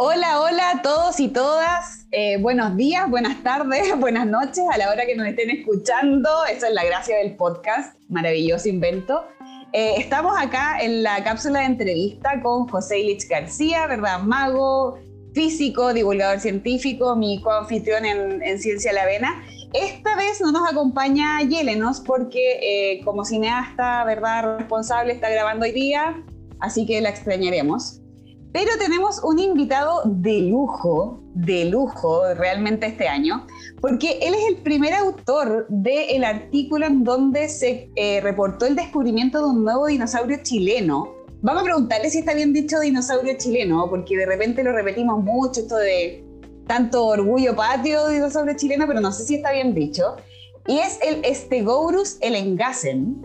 Hola, hola a todos y todas. Eh, buenos días, buenas tardes, buenas noches a la hora que nos estén escuchando. Esa es la gracia del podcast, maravilloso invento. Eh, estamos acá en la cápsula de entrevista con José Ilich García, ¿verdad? Mago, físico, divulgador científico, mi coanfitrión en, en Ciencia La Avena. Esta vez no nos acompaña Yelenos porque eh, como cineasta, ¿verdad? Responsable, está grabando hoy día, así que la extrañaremos. Pero tenemos un invitado de lujo, de lujo realmente este año, porque él es el primer autor del artículo en donde se eh, reportó el descubrimiento de un nuevo dinosaurio chileno. Vamos a preguntarle si está bien dicho dinosaurio chileno, porque de repente lo repetimos mucho, esto de tanto orgullo patio de dinosaurio chileno, pero no sé si está bien dicho. Y es el Stegourus elengasen,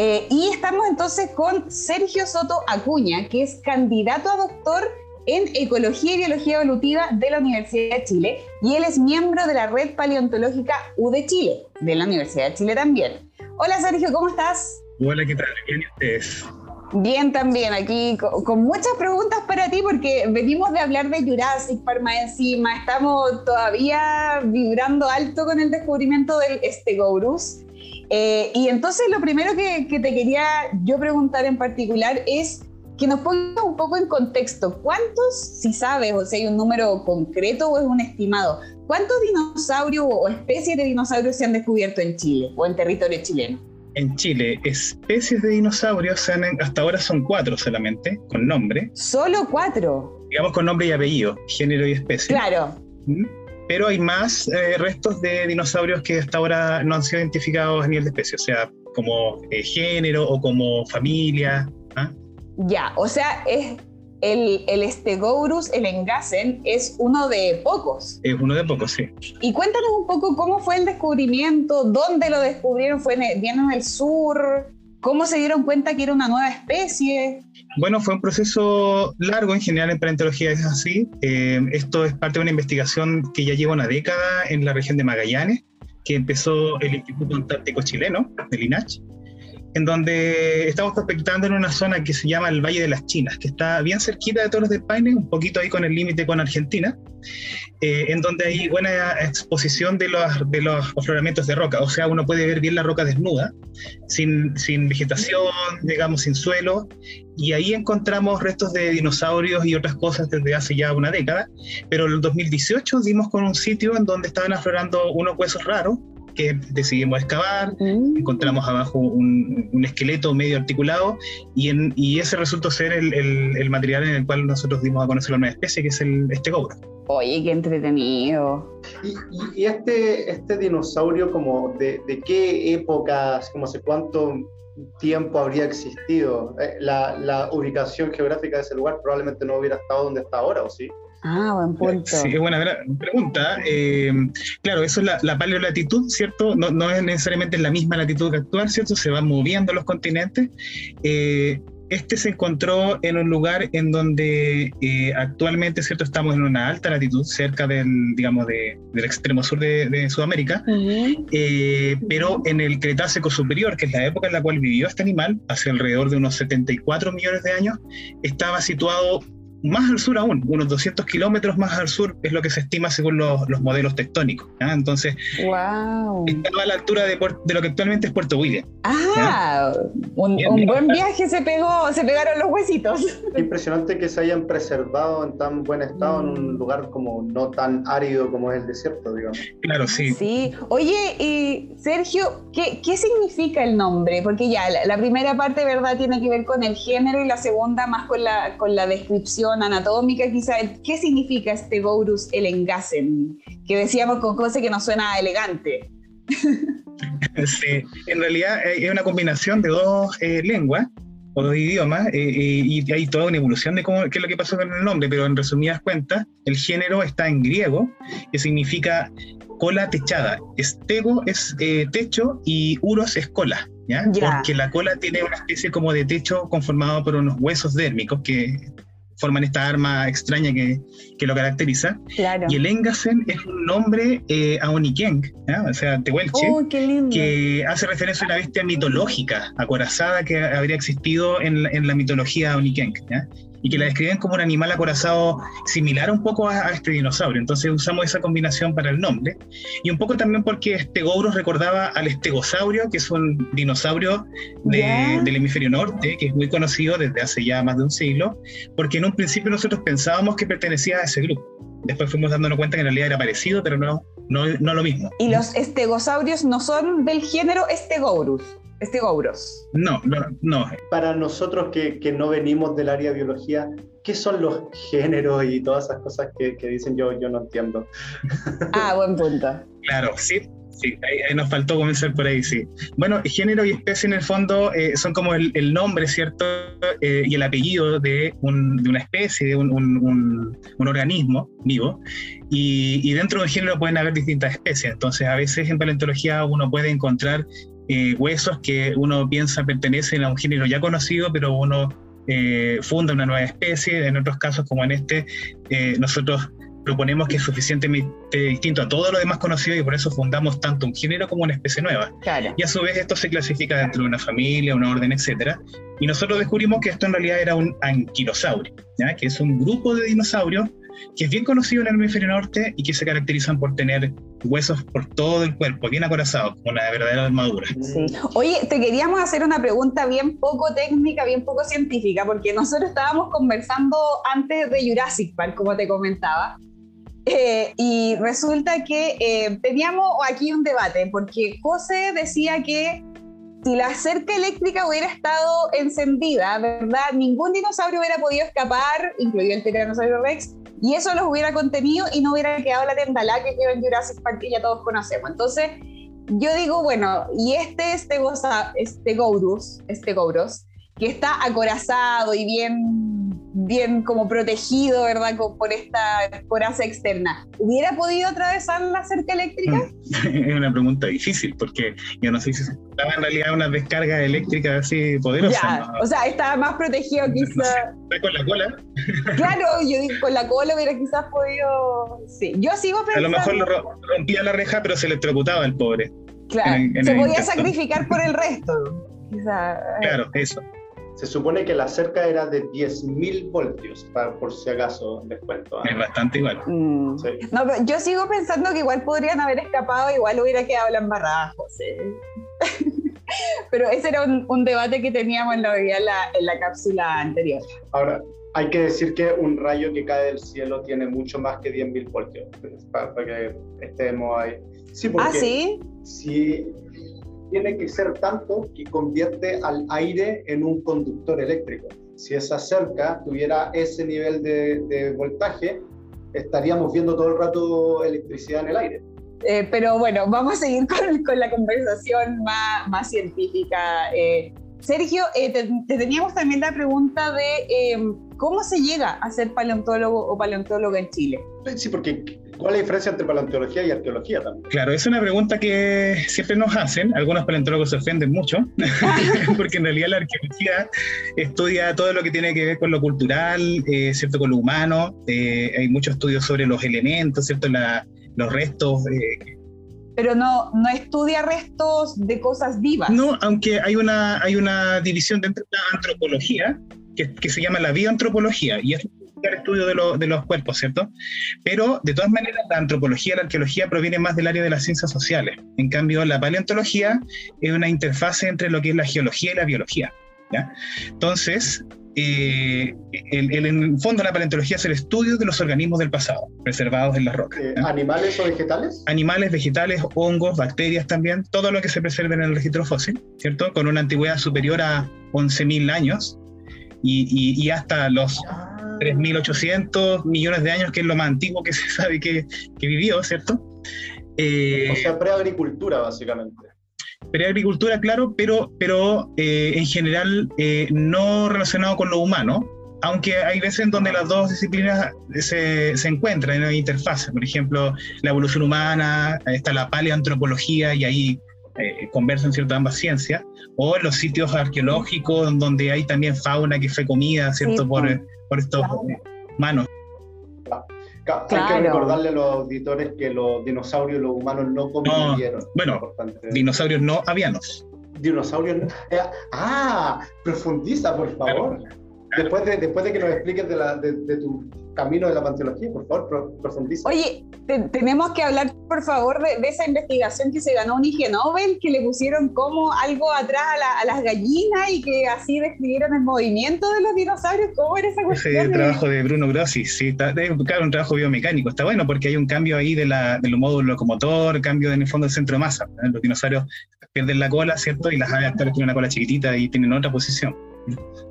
eh, y estamos entonces con Sergio Soto Acuña, que es candidato a doctor en Ecología y Biología Evolutiva de la Universidad de Chile y él es miembro de la Red Paleontológica U de Chile, de la Universidad de Chile también. Hola Sergio, ¿cómo estás? Hola, ¿qué tal? Bien, ustedes? Bien, también aquí con, muchas preguntas para ti porque venimos de hablar de Jurassic Park más encima, estamos todavía vibrando alto con el descubrimiento del Stegosaurus eh, y entonces lo primero que, te quería yo preguntar en particular es que nos pongas un poco en contexto. ¿Cuántos, si sabes, o si hay un número concreto o es un estimado, cuántos dinosaurios o especies de dinosaurios se han descubierto en Chile o en territorio chileno? En Chile, especies de dinosaurios hasta ahora son cuatro solamente, con nombre. ¿Solo cuatro? Digamos con nombre y apellido, género y especie. Claro. ¿Mm? Pero hay más eh, restos de dinosaurios que hasta ahora no han sido identificados a nivel de especie, o sea, como eh, género o como familia. ¿ah? Ya, o sea, es el, el Stegourus, el Engasen, es uno de pocos. Es uno de pocos, sí. Y cuéntanos un poco cómo fue el descubrimiento, dónde lo descubrieron, fue en bien en el sur, ¿Cómo se dieron cuenta que era una nueva especie? Bueno, fue un proceso largo, en general en paleontología es así. Eh, esto es parte de una investigación que ya lleva una década en la región de Magallanes, que empezó el Instituto Antártico Chileno, el INACH, en donde estamos prospectando en una zona que se llama el Valle de las Chinas, que está bien cerquita de Toros del Paine, un poquito ahí con el límite con Argentina, eh, en donde hay buena exposición de los, de los afloramientos de roca, o sea, uno puede ver bien la roca desnuda, sin, sin vegetación, digamos, sin suelo, y ahí encontramos restos de dinosaurios y otras cosas desde hace ya una década, pero en el 2018 dimos con un sitio en donde estaban aflorando unos huesos raros, que decidimos excavar, mm. encontramos abajo un, esqueleto medio articulado y, en, y ese resultó ser el, el, material en el cual nosotros dimos a conocer la nueva especie, que es el, este cobra. Oye, qué entretenido. ¿Y, y, este, este dinosaurio, como de, de qué épocas, como hace cuánto tiempo habría existido? Eh, la, la ubicación geográfica de ese lugar probablemente no hubiera estado donde está ahora, ¿o sí? Ah, buen punto. Sí, buena pregunta. Eh, claro, eso es la, la paleolatitud, ¿cierto? No, no, es necesariamente la misma latitud que actual, ¿cierto? Se van moviendo los continentes. Eh, este se encontró en un lugar en donde eh, actualmente, ¿cierto? Estamos en una alta latitud, cerca del, digamos, de, del extremo sur de, de Sudamérica, pero en el Cretácico superior, que es la época en la cual vivió este animal, hace alrededor de unos 74 millones de años, estaba situado más al sur aún, unos 200 kilómetros más al sur es lo que se estima según los, los modelos tectónicos. Entonces, wow. estaba a la altura de, de, lo que actualmente es Puerto William. Ah, un, buen viaje se pegó, se pegaron los huesitos. Impresionante que se hayan preservado en tan buen estado en un lugar como no tan árido como es el desierto, digamos. Claro, sí. Sí. Oye, y Sergio, ¿qué, qué significa el nombre? Porque ya la, la, primera parte, ¿verdad?, tiene que ver con el género y la segunda más con la, con la descripción anatómica, quizá, ¿qué significa este Gourus Elengasen? Que decíamos con cosas que no suena elegante. Sí, en realidad eh, es una combinación de dos eh, lenguas o dos idiomas eh, y hay toda una evolución de cómo, qué es lo que pasó con el nombre, pero en resumidas cuentas, el género está en griego, que significa cola techada. Estego es techo y uros es cola. ¿Ya? Porque la cola tiene una especie como de techo conformado por unos huesos dérmicos que forman esta arma extraña que, que lo caracteriza. Y el Engasen es un nombre eh, aonikeng, o sea, tehuelche, oh, que hace referencia a una bestia mitológica, acorazada, que habría existido en, en la mitología aonikeng. Y que la describen como un animal acorazado similar un poco a, este dinosaurio. Entonces usamos esa combinación para el nombre. Y un poco también porque Estegouros recordaba al estegosaurio, que es un dinosaurio del hemisferio norte, que es muy conocido desde hace ya más de un siglo, porque en un principio nosotros pensábamos que pertenecía a ese grupo. Después fuimos dándonos cuenta que en realidad era parecido, pero no, no, no lo mismo. ¿Y los estegosaurios no son del género Estegouros. No, no, no. Para nosotros que, que, no venimos del área de biología, ¿qué son los géneros y todas esas cosas que, que dicen yo, yo no entiendo? Ah, buen punto. Claro, sí, Sí, ahí, nos faltó comenzar por ahí, sí. Bueno, género y especie en el fondo eh, son como el, el nombre, ¿cierto? Eh, y el apellido de, un, de una especie, de un, un, un organismo vivo. Y, y, dentro del género pueden haber distintas especies. Entonces, a veces en paleontología uno puede encontrar eh, huesos que uno piensa pertenecen a un género ya conocido, pero uno funda una nueva especie. En otros casos, como en este, nosotros proponemos que es suficientemente distinto a todo lo demás conocido y por eso fundamos tanto un género como una especie nueva. Y a su vez esto se clasifica dentro de una familia, una orden, etc. Y nosotros descubrimos que esto en realidad era un anquilosaurio, ¿ya? que es un grupo de dinosaurios que es bien conocido en el hemisferio norte y que se caracterizan por tener huesos por todo el cuerpo, bien acorazados, como una verdadera armadura. Sí. Oye, te queríamos hacer una pregunta bien poco técnica, bien poco científica, porque nosotros estábamos conversando antes de Jurassic Park, como te comentaba, eh, y resulta que eh, teníamos aquí un debate, porque José decía que si la cerca eléctrica hubiera estado encendida, ¿verdad? Ningún dinosaurio hubiera podido escapar, incluido el Tiranosaurio Rex, y eso los hubiera contenido y no hubiera quedado la tendalá que quedó en Jurassic Park que ya todos conocemos. Entonces, yo digo, bueno, y este, este, este Gourus, este Gouros, que está acorazado y bien bien como protegido, ¿verdad? Por esta coraza externa. ¿Hubiera podido atravesar la cerca eléctrica? Es una pregunta difícil porque yo no sé si estaba en realidad una descarga eléctrica así poderosa. O sea, estaba más protegido quizás. con la cola. Claro, yo con la cola hubiera quizás podido... Sí, yo sigo pensando... A lo mejor rompía la reja, pero se le electrocutaba el pobre. Claro, se podía sacrificar por el resto. Claro, eso. Se supone que la cerca era de 10.000 voltios, para, por si acaso les cuento. Es bastante igual. Mm. No, yo sigo pensando que igual podrían haber escapado, igual hubiera quedado la embarrada, José. pero ese era un, debate que teníamos en la, en la, en la cápsula anterior. Ahora, hay que decir que un rayo que cae del cielo tiene mucho más que 10.000 voltios, para, para, que estemos ahí. Sí, porque, ¿Ah, sí? Sí, tiene que ser tanto que convierte al aire en un conductor eléctrico. Si esa cerca tuviera ese nivel de, voltaje, estaríamos viendo todo el rato electricidad en el aire. Eh, pero bueno, vamos a seguir con, la conversación más, más científica. Eh, Sergio, eh, te, teníamos también la pregunta de cómo se llega a ser paleontólogo o paleontóloga en Chile. Sí, porque ¿Cuál es la diferencia entre paleontología y arqueología también? Claro, es una pregunta que siempre nos hacen. Algunos paleontólogos se ofenden mucho, porque en realidad la arqueología estudia todo lo que tiene que ver con lo cultural, eh, ¿cierto? Con lo humano. Eh, hay muchos estudios sobre los elementos, ¿cierto? los restos. Eh, pero no, no estudia restos de cosas vivas. No, aunque hay una, hay una división dentro de la antropología que, que se llama la bioantropología, y es el estudio de, de, los cuerpos, ¿cierto? Pero de todas maneras la antropología, la arqueología proviene más del área de las ciencias sociales. En cambio, la paleontología es una interfase entre lo que es la geología y la biología. ¿ya? Entonces, eh, el, en el fondo la paleontología es el estudio de los organismos del pasado, preservados en las rocas. Eh, ¿Animales o vegetales? Animales, vegetales, hongos, bacterias también, todo lo que se preserve en el registro fósil, ¿cierto? Con una antigüedad superior a 11.000 años y, y, y hasta los... 3.800 millones de años, que es lo más antiguo que se sabe que, que vivió, ¿cierto? Eh, o sea, preagricultura, básicamente. Preagricultura, claro, pero, pero eh, en general eh, no relacionado con lo humano, aunque hay veces en donde las dos disciplinas se, se encuentran en una interfaz. Por ejemplo, la evolución humana, está la paleoantropología y ahí conversan ciertas ambas ciencias, o en los sitios arqueológicos donde hay también fauna que fue comida, ¿cierto? por, por estos manos. Hay que recordarle a los auditores que los dinosaurios y los humanos no convivieron. bueno, dinosaurios no avianos. Dinosaurios. Eh, ah, profundiza, por favor. después, de, después de que nos expliques de, la, de, de tu camino de la paleontología, por favor, profundiza. Oye, tenemos que hablar, por favor, de, esa investigación que se ganó un IG Nobel, que le pusieron como algo atrás a, las gallinas y que así describieron el movimiento de los dinosaurios. ¿Cómo era esa cuestión? Ese trabajo de Bruno Grossi, sí, está, claro, un trabajo biomecánico. Está bueno porque hay un cambio ahí de, la, de los módulos locomotor, cambio en el fondo del centro de masa. Los dinosaurios pierden la cola, ¿cierto? Y las aves actuales tienen una cola chiquitita y tienen otra posición.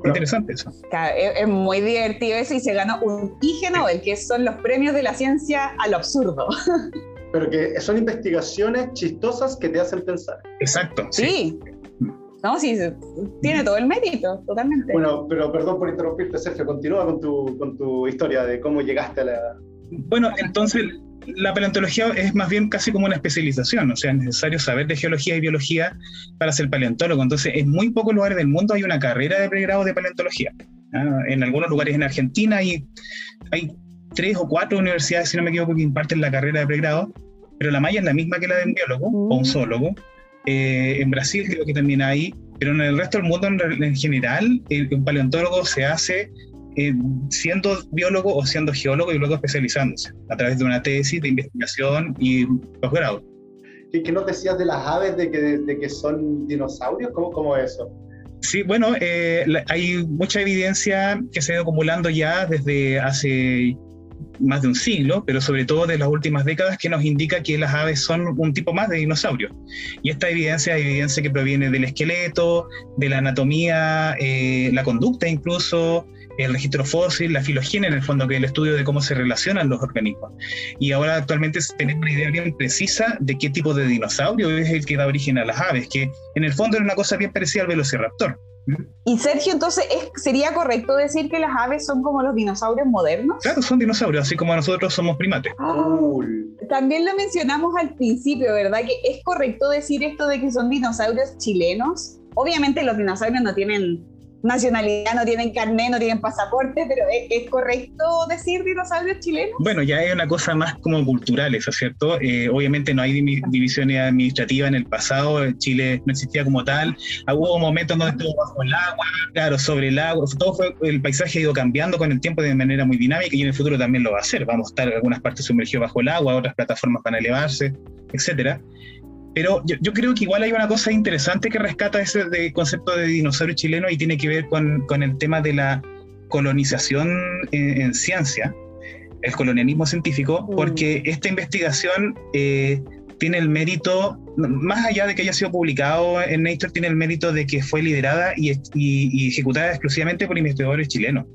Interesante eso. es, muy divertido eso y se ganó un IG Nobel, que son los premios de la ciencia a lo absurdo. Pero que son investigaciones chistosas que te hacen pensar. Exacto. Sí. No, sí, tiene todo el mérito, totalmente. Bueno, pero perdón por interrumpirte, Sergio. Continúa con tu, con tu historia de cómo llegaste a la. Bueno, entonces la paleontología es más bien casi como una especialización, o sea, es necesario saber de geología y biología para ser paleontólogo. Entonces, en muy pocos lugares del mundo hay una carrera de pregrado de paleontología. En algunos lugares en Argentina hay, hay tres o cuatro universidades, si no me equivoco, que imparten la carrera de pregrado, pero la malla es la misma que la de un biólogo o un mm. zoólogo. Eh, en Brasil creo que también hay, pero en el resto del mundo en, general, un paleontólogo se hace eh, siendo biólogo o siendo geólogo y luego especializándose a través de una tesis de investigación y posgrado. ¿Qué, ¿Qué nos decías de las aves de que, de que son dinosaurios? ¿Cómo, cómo es eso? Sí, bueno, eh, hay mucha evidencia que se ha ido acumulando ya desde hace más de un siglo, pero sobre todo de las últimas décadas, que nos indica que las aves son un tipo más de dinosaurio. Y esta evidencia es evidencia que proviene del esqueleto, de la anatomía, eh, la conducta incluso, el registro fósil, la filogenia en el fondo, que es el estudio de cómo se relacionan los organismos. Y ahora actualmente tenemos una idea bien precisa de qué tipo de dinosaurio es el que da origen a las aves, que en el fondo es una cosa bien parecida al velociraptor. Y Sergio, entonces, ¿sería correcto decir que las aves son como los dinosaurios modernos? Claro, son dinosaurios, así como nosotros somos primates. Ah, también lo mencionamos al principio, ¿verdad? Que es correcto decir esto de que son dinosaurios chilenos. Obviamente los dinosaurios no tienen nacionalidad, no tienen carnet, no tienen pasaporte, pero ¿es, correcto decir dinosaurios chilenos? Bueno, ya hay una cosa más como cultural, eso, ¿cierto? Eh, obviamente no hay divisiones administrativas en el pasado, Chile no existía como tal, hubo momentos donde estuvo bajo el agua, claro, sobre el agua, todo fue, el paisaje ha ido cambiando con el tiempo de manera muy dinámica y en el futuro también lo va a hacer, vamos a estar algunas partes sumergidos bajo el agua, otras plataformas van a elevarse, etcétera. Pero yo, creo que igual hay una cosa interesante que rescata ese concepto de dinosaurio chileno y tiene que ver con, con el tema de la colonización en, ciencia, el colonialismo científico, mm. porque esta investigación eh, tiene el mérito, más allá de que haya sido publicado en Nature, tiene el mérito de que fue liderada y, y ejecutada exclusivamente por investigadores chilenos.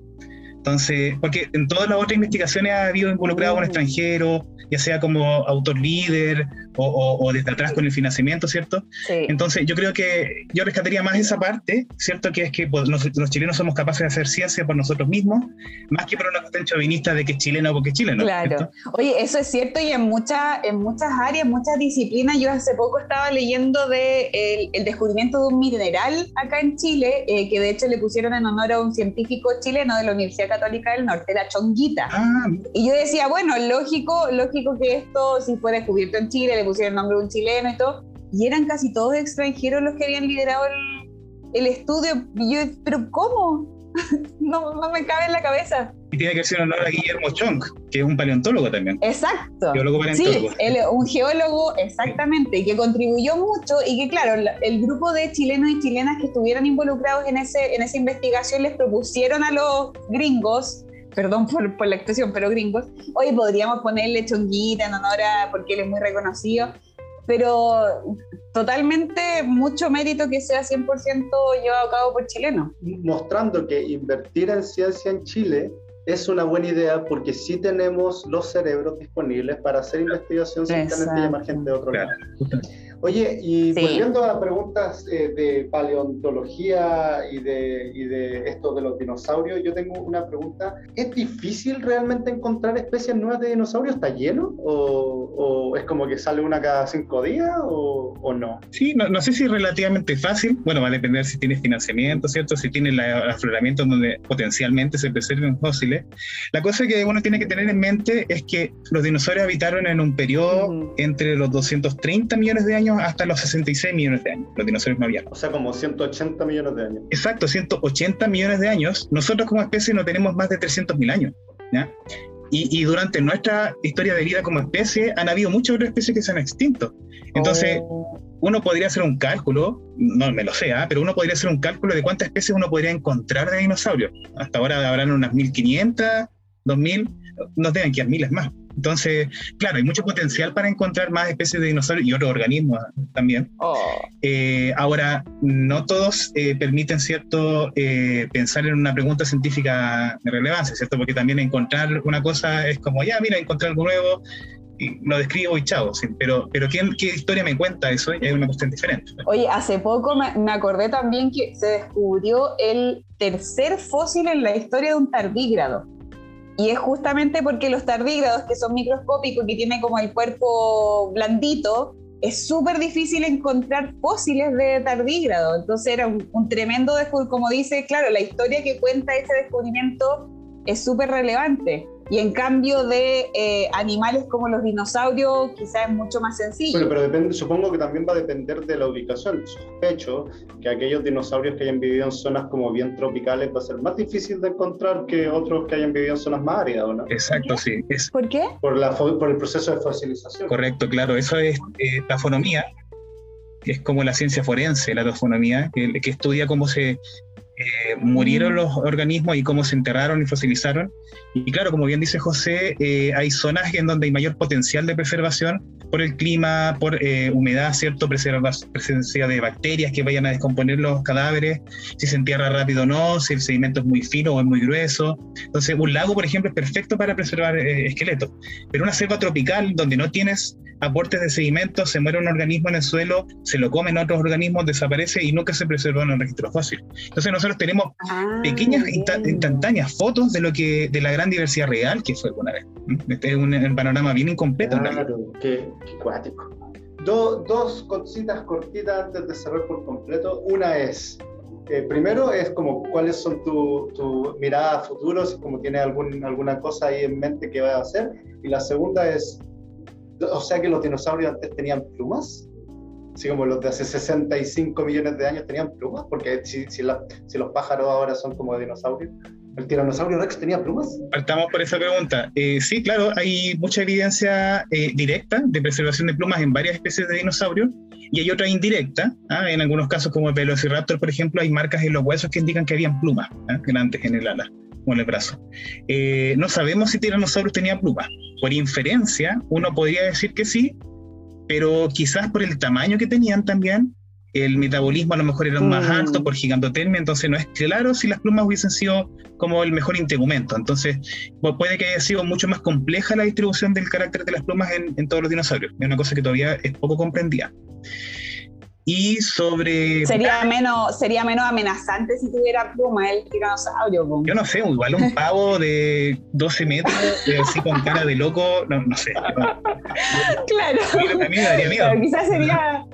Entonces, porque en todas las otras investigaciones ha habido involucrado un mm. extranjero, ya sea como autor líder o, desde atrás con el financiamiento, ¿cierto? Entonces, yo creo que yo rescataría más esa parte, ¿cierto? Que es que pues, los chilenos somos capaces de hacer ciencia por nosotros mismos, más que por una cuestión chauvinista de que es chileno porque es chileno. Claro. Oye, eso es cierto y en, muchas en muchas áreas, muchas disciplinas, yo hace poco estaba leyendo de el, descubrimiento de un mineral acá en Chile, eh, que de hecho le pusieron en honor a un científico chileno de la Universidad Católica del Norte, la Chonguita. Ah. Y yo decía, bueno, lógico, lógico que esto, si fue descubierto en Chile, le pusieron el nombre de un chileno y todo, y eran casi todos extranjeros los que habían liderado el, el estudio. Y yo, ¿pero cómo? no, no me cabe en la cabeza. Y tiene que ser honor a Guillermo Chong, que es un paleontólogo también. Exacto. Geólogo paleontólogo. Sí, un geólogo, exactamente, y que contribuyó mucho y que, claro, el grupo de chilenos y chilenas que estuvieron involucrados en, ese, en esa investigación les propusieron a los gringos perdón por, por, la expresión, pero gringos, hoy podríamos ponerle chonguita en honor a, porque él es muy reconocido, pero totalmente mucho mérito que sea 100% llevado a cabo por chilenos. Mostrando que invertir en ciencia en Chile es una buena idea porque sí tenemos los cerebros disponibles para hacer investigación simultáneamente y llamar gente de otro lado. Oye, y volviendo a preguntas eh, de paleontología y de, y de esto de los dinosaurios, yo tengo una pregunta. ¿Es difícil realmente encontrar especies nuevas de dinosaurios? ¿Está lleno? ¿O, o es como que sale una cada cinco días o, o no? Sí, no, no, sé si es relativamente fácil. Bueno, va a depender si tienes financiamiento, ¿cierto? Si tienes el afloramiento donde potencialmente se preserven fósiles. La cosa que uno tiene que tener en mente es que los dinosaurios habitaron en un periodo entre los 230 millones de años hasta los 66 millones de años, los dinosaurios no habían. O sea, como 180 millones de años. Exacto, 180 300 millones de años, nosotros como especie no tenemos más de 300 mil años. ¿ya? Y, durante nuestra historia de vida como especie han habido muchas otras especies que se han extinto. Entonces, oh. uno podría hacer un cálculo, no me lo sé, ¿ah? pero uno podría hacer un cálculo de cuántas especies uno podría encontrar de dinosaurios. Hasta ahora habrán unas 1500, 2000, nos deben quedar miles más. Entonces, claro, hay mucho potencial para encontrar más especies de dinosaurios y otros organismos también. Oh. Eh, ahora, no todos eh, permiten, ¿cierto?, eh, pensar en una pregunta científica de relevancia, ¿cierto? Porque también encontrar una cosa es como, ya, mira, encontré algo nuevo, y lo describo y chao. Pero, pero ¿quién, ¿qué historia me cuenta eso? Es una cuestión diferente. Oye, hace poco me, me, acordé también que se descubrió el tercer fósil en la historia de un tardígrado. Y es justamente porque los tardígrados, que son microscópicos y que tienen como el cuerpo blandito, es súper difícil encontrar fósiles de tardígrado. Entonces era un, un tremendo descubrimiento. Como dice, claro, la historia que cuenta ese descubrimiento es súper relevante. Y en cambio de eh, animales como los dinosaurios, quizás es mucho más sencillo. Bueno, pero depende, supongo que también va a depender de la ubicación. Sospecho que aquellos dinosaurios que hayan vivido en zonas como bien tropicales va a ser más difícil de encontrar que otros que hayan vivido en zonas más áridas, ¿no? Exacto, sí. ¿Por qué? Por, la, por el proceso de fosilización. Correcto, claro. Eso es eh, tafonomía, que es como la ciencia forense, la tafonomía, que, que estudia cómo se eh, murieron los organismos y cómo se enterraron y fosilizaron. Y claro, como bien dice José, eh, hay zonas en donde hay mayor potencial de preservación por el clima, por eh, humedad, ¿cierto? presencia de bacterias que vayan a descomponer los cadáveres, si se entierra rápido o no, si el sedimento es muy fino o es muy grueso. Entonces, un lago, por ejemplo, es perfecto para preservar esqueletos, pero una selva tropical donde no tienes aportes de sedimentos, se muere un organismo en el suelo, se lo comen otros organismos, desaparece y nunca se preserva en el registro fósil. Entonces nosotros tenemos ah, pequeñas instantáneas fotos de lo que de la gran diversidad real que fue alguna vez. Este es un, panorama bien incompleto. Claro, qué, qué cuático. dos cositas cortitas antes de cerrar por completo. Una es, eh, primero es como cuáles son tus tu miradas a futuro, si como tienes algún, alguna cosa ahí en mente que va a hacer. Y la segunda es o sea que los dinosaurios antes tenían plumas, así como los de hace 65 millones de años tenían plumas, porque si, los pájaros ahora son como dinosaurios. ¿El tiranosaurio Rex tenía plumas? Partamos por esa pregunta. Eh, sí, claro, hay mucha evidencia eh, directa de preservación de plumas en varias especies de dinosaurios y hay otra indirecta. ¿ah? En algunos casos, como el Velociraptor, por ejemplo, hay marcas en los huesos que indican que habían plumas ¿ah? grandes en el ala en el brazo. Eh, no sabemos si Tyrannosaurus tenía plumas. Por inferencia, uno podría decir que sí, pero quizás por el tamaño que tenían también, el metabolismo a lo mejor era más mm. alto por gigantotermia, entonces no es claro si las plumas hubiesen sido como el mejor integumento. Entonces, puede que haya sido mucho más compleja la distribución del carácter de las plumas en, en todos los dinosaurios. Es una cosa que todavía es poco comprendida y sobre... Sería menos, sería menos amenazante si tuviera pluma el tiranosaurio. Yo no sé, igual un pavo de 12 metros, así con cara de loco, no, no sé. claro. A mí me daría miedo. Pero quizás sería...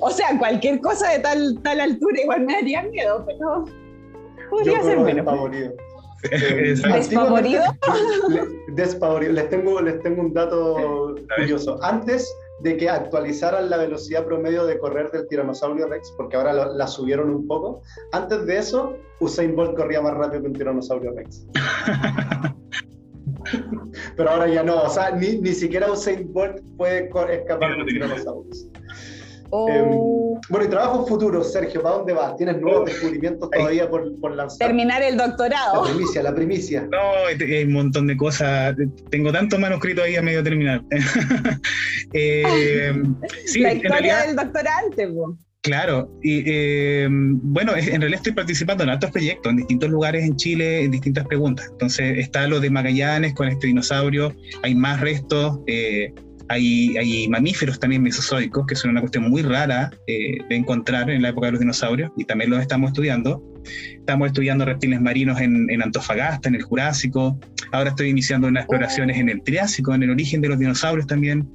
O sea, cualquier cosa de tal, tal altura igual me daría miedo, pero podría ser menos. Despavorido. ¿Despavorido? Despavorido. Les tengo, les tengo un dato curioso. Antes de que actualizaran la velocidad promedio de correr del tiranosaurio Rex, porque ahora la subieron un poco. Antes de eso, Usain Bolt corría más rápido que un tiranosaurio Rex. Pero ahora ya no, o sea, ni, ni siquiera Usain Bolt puede escapar de tiranosaurios. Em, oh. bueno, y trabajo futuro, Sergio, ¿para dónde vas? ¿Tienes nuevos descubrimientos todavía por, por, lanzar? Terminar el doctorado. La primicia, la primicia. No, hay un montón de cosas. Tengo tantos manuscritos ahí a medio terminar. eh, sí, la historia del doctorante, Claro, y eh, bueno, en realidad estoy participando en altos proyectos en distintos lugares en Chile, en distintas preguntas. Entonces está lo de Magallanes con este dinosaurio, hay más restos. Eh, hay, mamíferos también mesozoicos, que son una cuestión muy rara eh, de encontrar en la época de los dinosaurios, y también los estamos estudiando. Estamos estudiando reptiles marinos en, en Antofagasta, en el Jurásico. Ahora estoy iniciando unas exploraciones en el Triásico, en el origen de los dinosaurios también.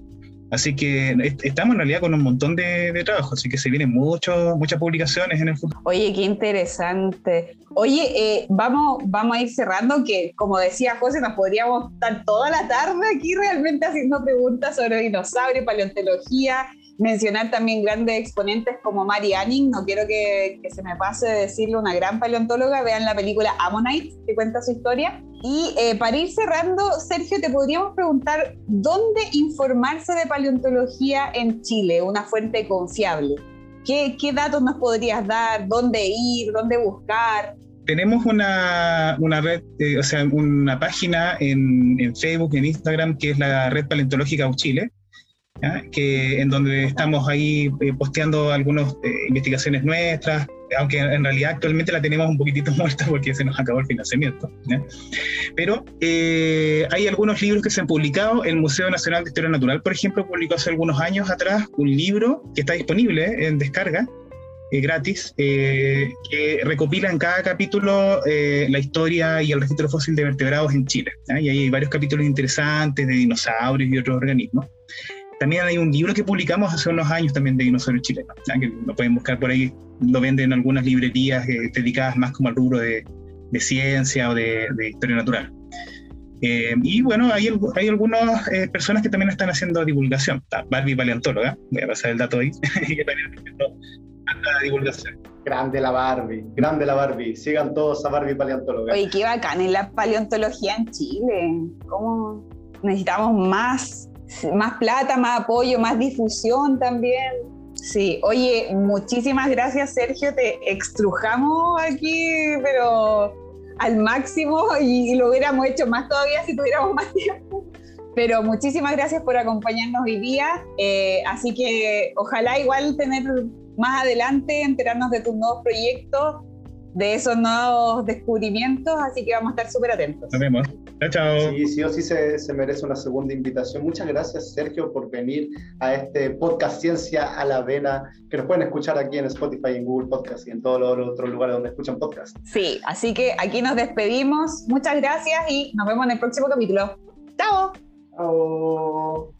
Así que estamos en realidad con un montón de, trabajo, así que se vienen muchos, muchas publicaciones en el futuro. Oye, qué interesante. Oye, eh, vamos, vamos a ir cerrando, que como decía José, nos podríamos estar toda la tarde aquí realmente haciendo preguntas sobre dinosaurio, paleontología, mencionar también grandes exponentes como Mary Anning, no quiero que, se me pase de decirle una gran paleontóloga, vean la película Ammonite, que cuenta su historia. Y eh, para ir cerrando, Sergio, te podríamos preguntar, ¿dónde informarse de paleontología en Chile, una fuente confiable? ¿Qué, qué datos nos podrías dar? ¿Dónde ir? ¿Dónde buscar? tenemos una, una red, eh, o sea, una página en, en, Facebook, en Instagram, que es la Red Paleontológica Chile, que en donde estamos ahí eh, posteando algunas eh, investigaciones nuestras, aunque en realidad actualmente la tenemos un poquitito muerta porque se nos acabó el financiamiento. Pero eh, hay algunos libros que se han publicado. El Museo Nacional de Historia Natural, por ejemplo, publicó hace algunos años atrás un libro que está disponible en descarga. gratis, que recopila en cada capítulo la historia y el registro fósil de vertebrados en Chile. Y hay varios capítulos interesantes de dinosaurios y otros organismos. También hay un libro que publicamos hace unos años también de dinosaurios chilenos, que lo pueden buscar por ahí, lo venden en algunas librerías eh, dedicadas más como al rubro de, de ciencia o de, historia natural. Eh, y bueno, hay, hay algunas eh, personas que también están haciendo divulgación. Barbie Paleontóloga, voy a pasar el dato ahí, que también la divulgación. Grande la Barbie, grande la Barbie. Sigan todos a Barbie Paleontóloga. Oye, qué bacán en la paleontología en Chile. ¿Cómo necesitamos más más plata, más apoyo, más difusión también. Sí, oye, muchísimas gracias Sergio, te extrujamos aquí, pero al máximo y, lo hubiéramos hecho más todavía si tuviéramos más tiempo. Pero muchísimas gracias por acompañarnos hoy día, eh, así que ojalá igual tener más adelante, enterarnos de tus nuevos proyectos, de esos nuevos descubrimientos, así que vamos a estar súper atentos. Nos vemos. Chao, chao. Sí, sí o sí se, se, merece una segunda invitación. Muchas gracias, Sergio, por venir a este podcast Ciencia a la Vena, que nos pueden escuchar aquí en Spotify, en Google Podcast y en todos los otros lugares donde escuchan podcast. Sí, así que aquí nos despedimos. Muchas gracias y nos vemos en el próximo capítulo. ¡Chao! ¡Chao!